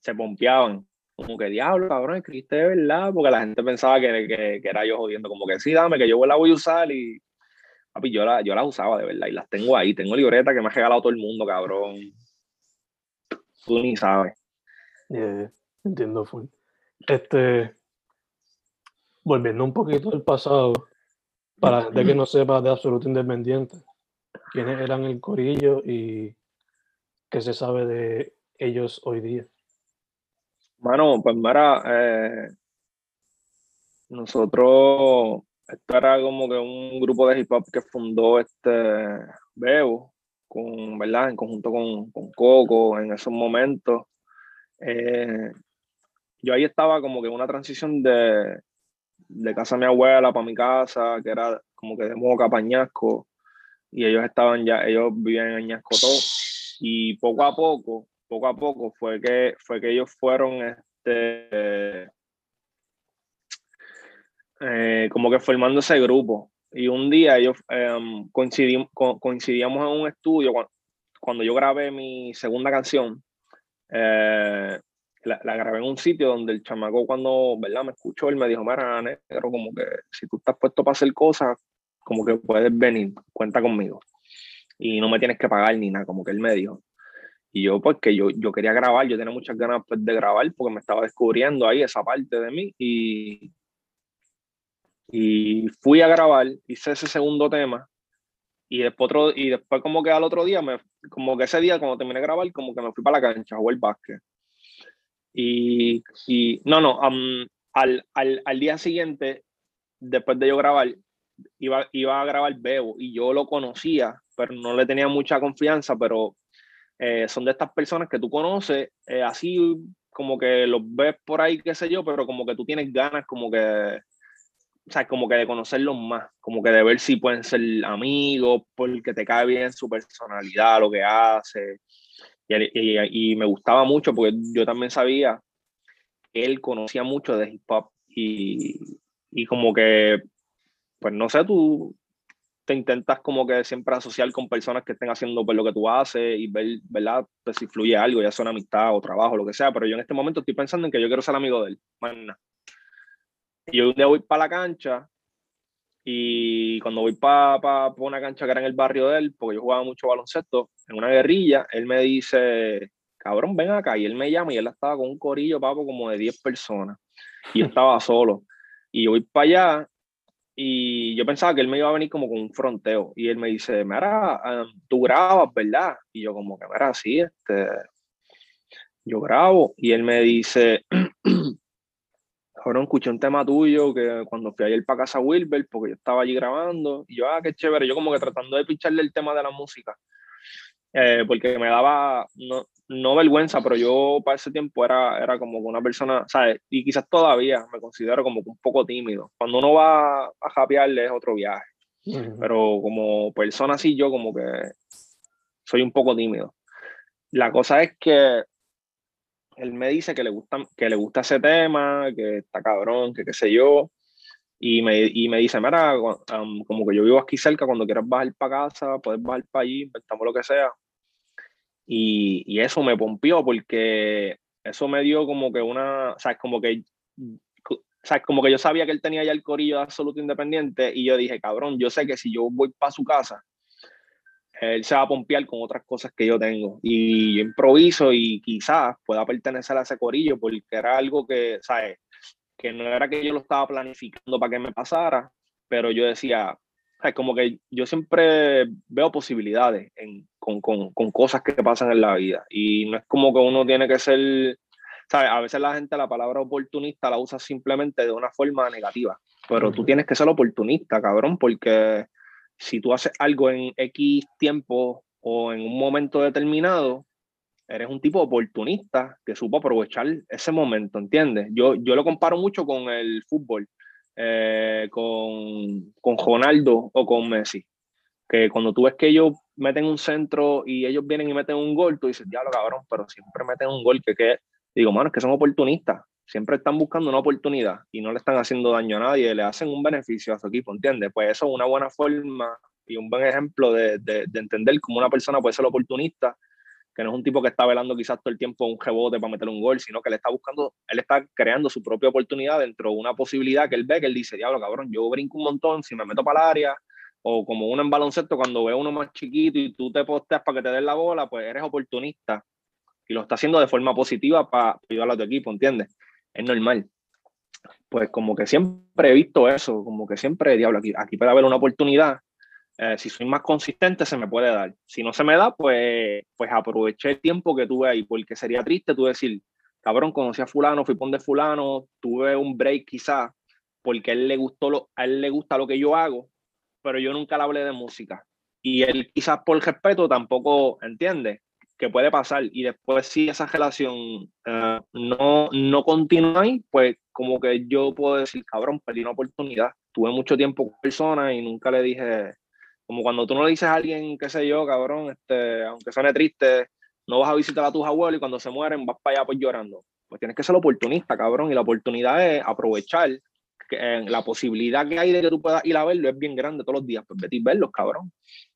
se pompeaban. Como que diablo, cabrón, escribiste de verdad, porque la gente pensaba que, que, era yo jodiendo, como que sí, dame, que yo la voy a usar y, Papi, yo las yo la usaba de verdad y las tengo ahí. Tengo libreta que me ha regalado todo el mundo, cabrón. Tú ni sabes. entiendo, full. Este, volviendo un poquito al pasado, para la gente que [clears throat] no sepa de Absoluto Independiente, quiénes eran el corillo y qué se sabe de ellos hoy día. Bueno, pues mira, eh, nosotros esto era como que un grupo de hip hop que fundó este Bebo, con, ¿verdad? En conjunto con, con Coco en esos momentos. Eh, yo ahí estaba como que en una transición de, de casa de mi abuela para mi casa, que era como que de Moca, Pañasco, y ellos estaban ya, ellos vivían en Añasco todo, y poco a poco, poco a poco fue que, fue que ellos fueron este, eh, como que formando ese grupo. Y un día ellos em, coincidimos, coincidíamos en un estudio cuando, yo grabé mi segunda canción. Eh, la, grabé en un sitio donde el chamaco cuando, ¿verdad? Me escuchó, él me dijo, mira, negro, como que si tú estás puesto para hacer cosas, como que puedes venir, cuenta conmigo. Y no me tienes que pagar ni nada, como que él me dijo. Y yo, pues que yo, yo quería grabar, yo tenía muchas ganas pues, de grabar porque me estaba descubriendo ahí esa parte de mí. Y, y fui a grabar, hice ese segundo tema y después, otro, y después como que al otro día, me, como que ese día cuando terminé de grabar, como que me fui para la cancha a jugar básquet. Y, no, no, al, al, al, día siguiente, después de yo grabar, iba, iba a grabar Bebo y yo lo conocía, pero no le tenía mucha confianza, pero eh, son de estas personas que tú conoces, eh, así como que los ves por ahí, qué sé yo, pero como que tú tienes ganas como que o como que de conocerlos más, como que de ver si pueden ser amigos, porque te cae bien su personalidad, lo que hace. Y, me gustaba mucho porque yo también sabía que él conocía mucho de hip hop y, y como que, pues no sé, tú te intentas como que siempre asociar con personas que estén haciendo pues, lo que tú haces y ver, ¿verdad? Pues si fluye algo, ya sea una amistad o trabajo, lo que sea, pero yo en este momento estoy pensando en que yo quiero ser amigo de él, Y yo un día voy para la cancha y cuando voy para pa, una cancha que era en el barrio de él, porque yo jugaba mucho baloncesto, en una guerrilla, él me dice, cabrón, ven acá, y él me llama y él estaba con un corillo, papo, como de 10 personas, y yo [laughs] estaba solo. Y yo voy para allá y yo pensaba que él me iba a venir como con un fronteo. Y él me dice, mira, um, tú grabas, ¿verdad? Y yo como que, mira, sí, este, yo grabo. Y él me dice, [clears throat] ahora escuché un tema tuyo que cuando fui ayer para casa Wilber, porque yo estaba allí grabando. Y yo, ah, qué chévere. Yo como que tratando de picharle el tema de la música. Eh, porque me daba, no, no vergüenza, pero yo para ese tiempo era, era como una persona, ¿sabes? Y quizás todavía me considero como un poco tímido. Cuando uno va a japearle es otro viaje. Pero como persona así, yo como que soy un poco tímido. La cosa es que él me dice que le gusta, que le gusta ese tema, que está cabrón, que qué sé yo. Y me, y me dice, mira, como que yo vivo aquí cerca, cuando quieras bajar para casa, puedes bajar para allí, inventamos lo que sea. Y, y, eso me pompió porque eso me dio como que una, sea, como que, sea, como que yo sabía que él tenía ya el corillo de absoluto independiente y yo dije, cabrón, yo sé que si yo voy para su casa, él se va a pompear con otras cosas que yo tengo. Y yo improviso y quizás pueda pertenecer a ese corillo porque era algo que, ¿sabes? Que no era que yo lo estaba planificando para que me pasara, pero yo decía, es como que yo siempre veo posibilidades en, con, con, con, cosas que pasan en la vida y no es como que uno tiene que ser, ¿sabes? A veces la gente la palabra oportunista la usa simplemente de una forma negativa, pero tú tienes que ser oportunista, cabrón, porque si tú haces algo en X tiempo o en un momento determinado, eres un tipo oportunista que supo aprovechar ese momento, ¿entiendes? Yo, yo lo comparo mucho con el fútbol. Eh, con, con Ronaldo o con Messi. Que cuando tú ves que ellos meten un centro y ellos vienen y meten un gol, tú dices, diablo cabrón, pero siempre meten un gol que, que digo, mano, es que son oportunistas. Siempre están buscando una oportunidad y no le están haciendo daño a nadie, le hacen un beneficio a su equipo, ¿entiendes? Pues eso es una buena forma y un buen ejemplo de, de, de entender cómo una persona puede ser oportunista que no es un tipo que está velando quizás todo el tiempo un rebote para meter un gol, sino que él está buscando, él está creando su propia oportunidad dentro de una posibilidad que él ve, que él dice, diablo, cabrón, yo brinco un montón, si me meto para el área, o como uno en baloncesto, cuando ve uno más chiquito y tú te posteas para que te den la bola, pues eres oportunista y lo está haciendo de forma positiva para ayudar a tu equipo, ¿entiendes? Es normal. Pues como que siempre he visto eso, como que siempre, diablo, aquí, aquí puede haber una oportunidad eh, si soy más consistente, se me puede dar. Si no se me da, pues, pues aproveché el tiempo que tuve ahí, porque sería triste tú decir, cabrón, conocí a fulano, fui de fulano, tuve un break quizás, porque él le gustó a él le gusta lo que yo hago, pero yo nunca le hablé de música. Y él quizás por respeto tampoco entiende que puede pasar. Y después si esa relación eh, no, no continúa ahí, pues como que yo puedo decir, cabrón, perdí una oportunidad. Tuve mucho tiempo con personas y nunca le dije como cuando tú no le dices a alguien, qué sé yo, cabrón, este, aunque suene triste, no vas a visitar a tus abuelos y cuando se mueren vas para allá pues llorando. Pues tienes que ser oportunista, cabrón, y la oportunidad es aprovechar que, eh, la posibilidad que hay de que tú puedas ir a verlo es bien grande todos los días, pues vete y verlos, cabrón.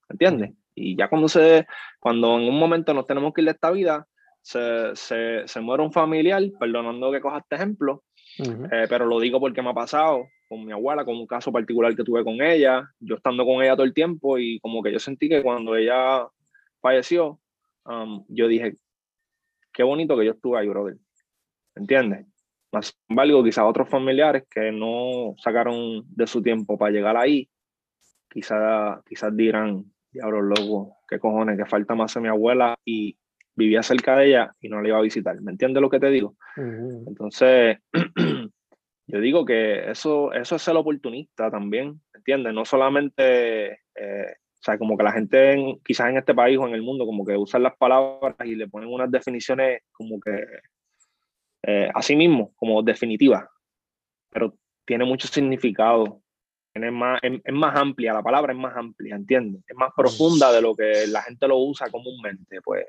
¿Entiendes? Y ya cuando se, cuando en un momento nos tenemos que ir de esta vida, se, se, se muere un familiar, perdonando que coja este ejemplo, eh, pero lo digo porque me ha pasado con mi abuela, con un caso particular que tuve con ella, yo estando con ella todo el tiempo y como que yo sentí que cuando ella falleció, um, yo dije, qué bonito que yo estuve ahí, brother. ¿Entiendes? Más sin embargo, quizás otros familiares que no sacaron de su tiempo para llegar ahí, quizás quizás dirán, diablo loco, qué cojones, que falta más a mi abuela y vivía cerca de ella y no la iba a visitar. ¿Me entiendes lo que te digo? Entonces, [clears throat] yo digo que eso, eso es ser oportunista también, ¿entiendes? No solamente, eh, o sea, como que la gente quizás en este país o en el mundo como que usan las palabras y le ponen unas definiciones como que eh, así mismo, como definitivas. Pero tiene mucho significado. Tiene más, es, más amplia, la palabra es más amplia, ¿entiendes? Es más profunda de lo que la gente lo usa comúnmente. Pues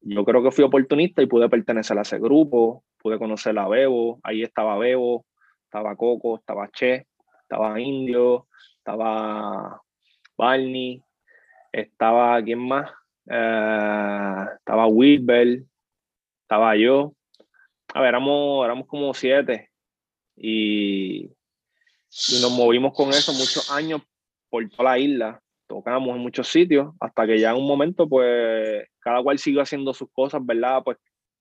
yo creo que fui oportunista y pude pertenecer a ese grupo, pude conocer a Bebo, ahí estaba Bebo, estaba Coco, estaba Che, estaba Indio, estaba Barney, estaba, ¿quién más? Eh, estaba Wilber, estaba yo. A ver, éramos, éramos como siete y, y nos movimos con eso muchos años por toda la isla. Tocamos en muchos sitios hasta que ya en un momento, pues, cada cual siguió haciendo sus cosas, ¿verdad? Pues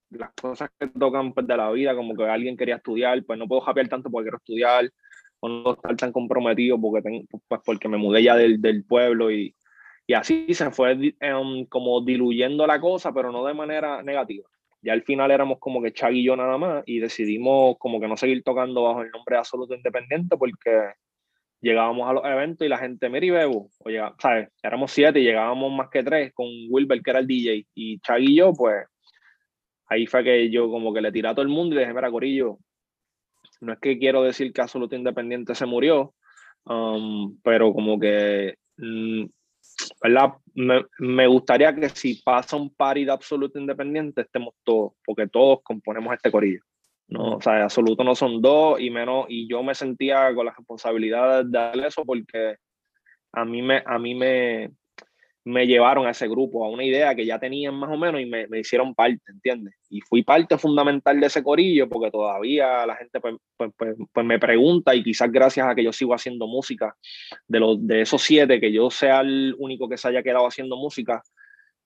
las cosas que tocan pues, de la vida, como que alguien quería estudiar, pues no puedo japear tanto porque quiero estudiar, o no estar tan comprometido porque, tengo, pues, porque me mudé ya del, del pueblo y, y, así se fue um, como diluyendo la cosa, pero no de manera negativa. Ya al final éramos como que Chag y yo nada más y decidimos como que no seguir tocando bajo el nombre de Absoluto Independiente porque llegábamos a los eventos y la gente, mira y bebo, o ¿sabes? Éramos siete y llegábamos más que tres con Wilber que era el DJ y Chag y yo, pues ahí fue que yo como que le tiré a todo el mundo y dije, mira, Corillo, no es que quiero decir que Absoluto Independiente se murió, um, pero como que, mm, ¿verdad? Me, gustaría que si pasa un party de Absoluto Independiente estemos todos, porque todos componemos este corillo. No, o sea, absoluto no son dos y menos, y yo me sentía con la responsabilidad de darle eso porque a mí me, a mí me, me llevaron a ese grupo, a una idea que ya tenían más o menos y me, me hicieron parte, ¿entiendes? Y fui parte fundamental de ese corillo porque todavía la gente pues, pues, pues, pues, me pregunta y quizás gracias a que yo sigo haciendo música, de, los, de esos siete, que yo sea el único que se haya quedado haciendo música,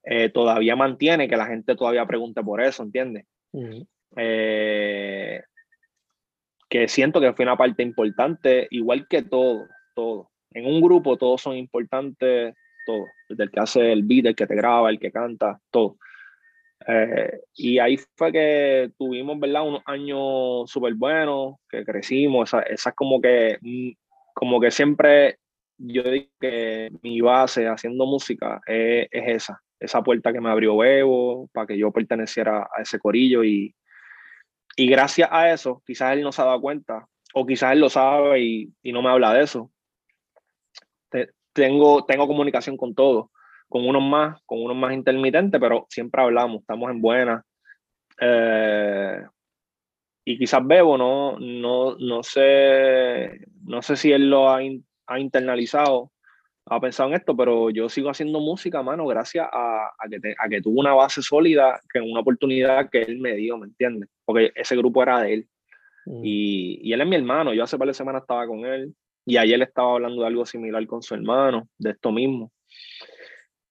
eh, todavía mantiene que la gente todavía pregunte por eso, ¿entiendes? Eh, que siento que fue una parte importante, igual que todo, todo. En un grupo todos son importantes todo, desde el que hace el beat, el que te graba, el que canta, todo. Eh, y ahí fue que tuvimos, ¿verdad? Unos años súper buenos, que crecimos, esa, esa como que, mm, como que siempre yo digo que mi base haciendo música es, es, esa, esa puerta que me abrió Bebo para que yo perteneciera a ese corillo y, y gracias a eso, quizás él no se ha dado cuenta, o quizás él lo sabe y, y no me habla de eso, tengo, tengo comunicación con todos, con unos más, con unos más intermitentes, pero siempre hablamos, estamos en buena. Eh, y quizás Bebo no, no, no sé, no sé si él lo ha, ha, internalizado, ha pensado en esto, pero yo sigo haciendo música, mano, gracias a, a que, a que tuvo una base sólida, que una oportunidad que él me dio, ¿me entiendes? Porque ese grupo era de él. Mm. Y, y, él es mi hermano, yo hace par de semanas estaba con él, y ayer estaba hablando de algo similar con su hermano, de esto mismo.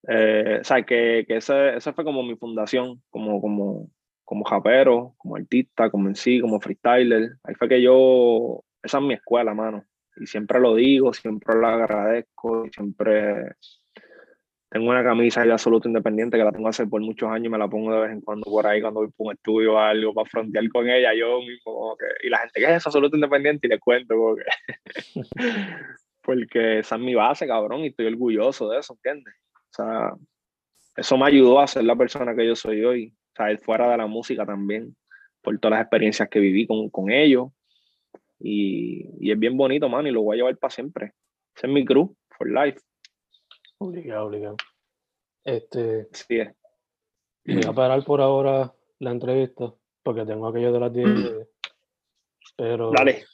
Eh, o sea, que, que esa ese fue como mi fundación, como, como, como japero, como artista, como en sí, como freestyler. Ahí fue que yo, esa es mi escuela, mano. Y siempre lo digo, siempre lo agradezco, siempre tengo una camisa de absoluto independiente que la tengo hace por muchos años y me la pongo de vez en cuando por ahí cuando voy por un estudio o algo para frontear con ella yo mismo. y la gente que es absoluto independiente y le cuento [laughs] porque, esa es mi base, cabrón, y estoy orgulloso de eso, ¿entiendes? O sea, eso me ayudó a ser la persona que yo soy hoy, o sea, fuera de la música también, por todas las experiencias que viví con, con ellos. Y, y es bien bonito, man, y lo voy a llevar para siempre. Ese es mi crew, for life. Obligado, obligado. Este. Sí. Voy a parar por ahora la entrevista porque tengo aquello de las 10. Pero. Dale.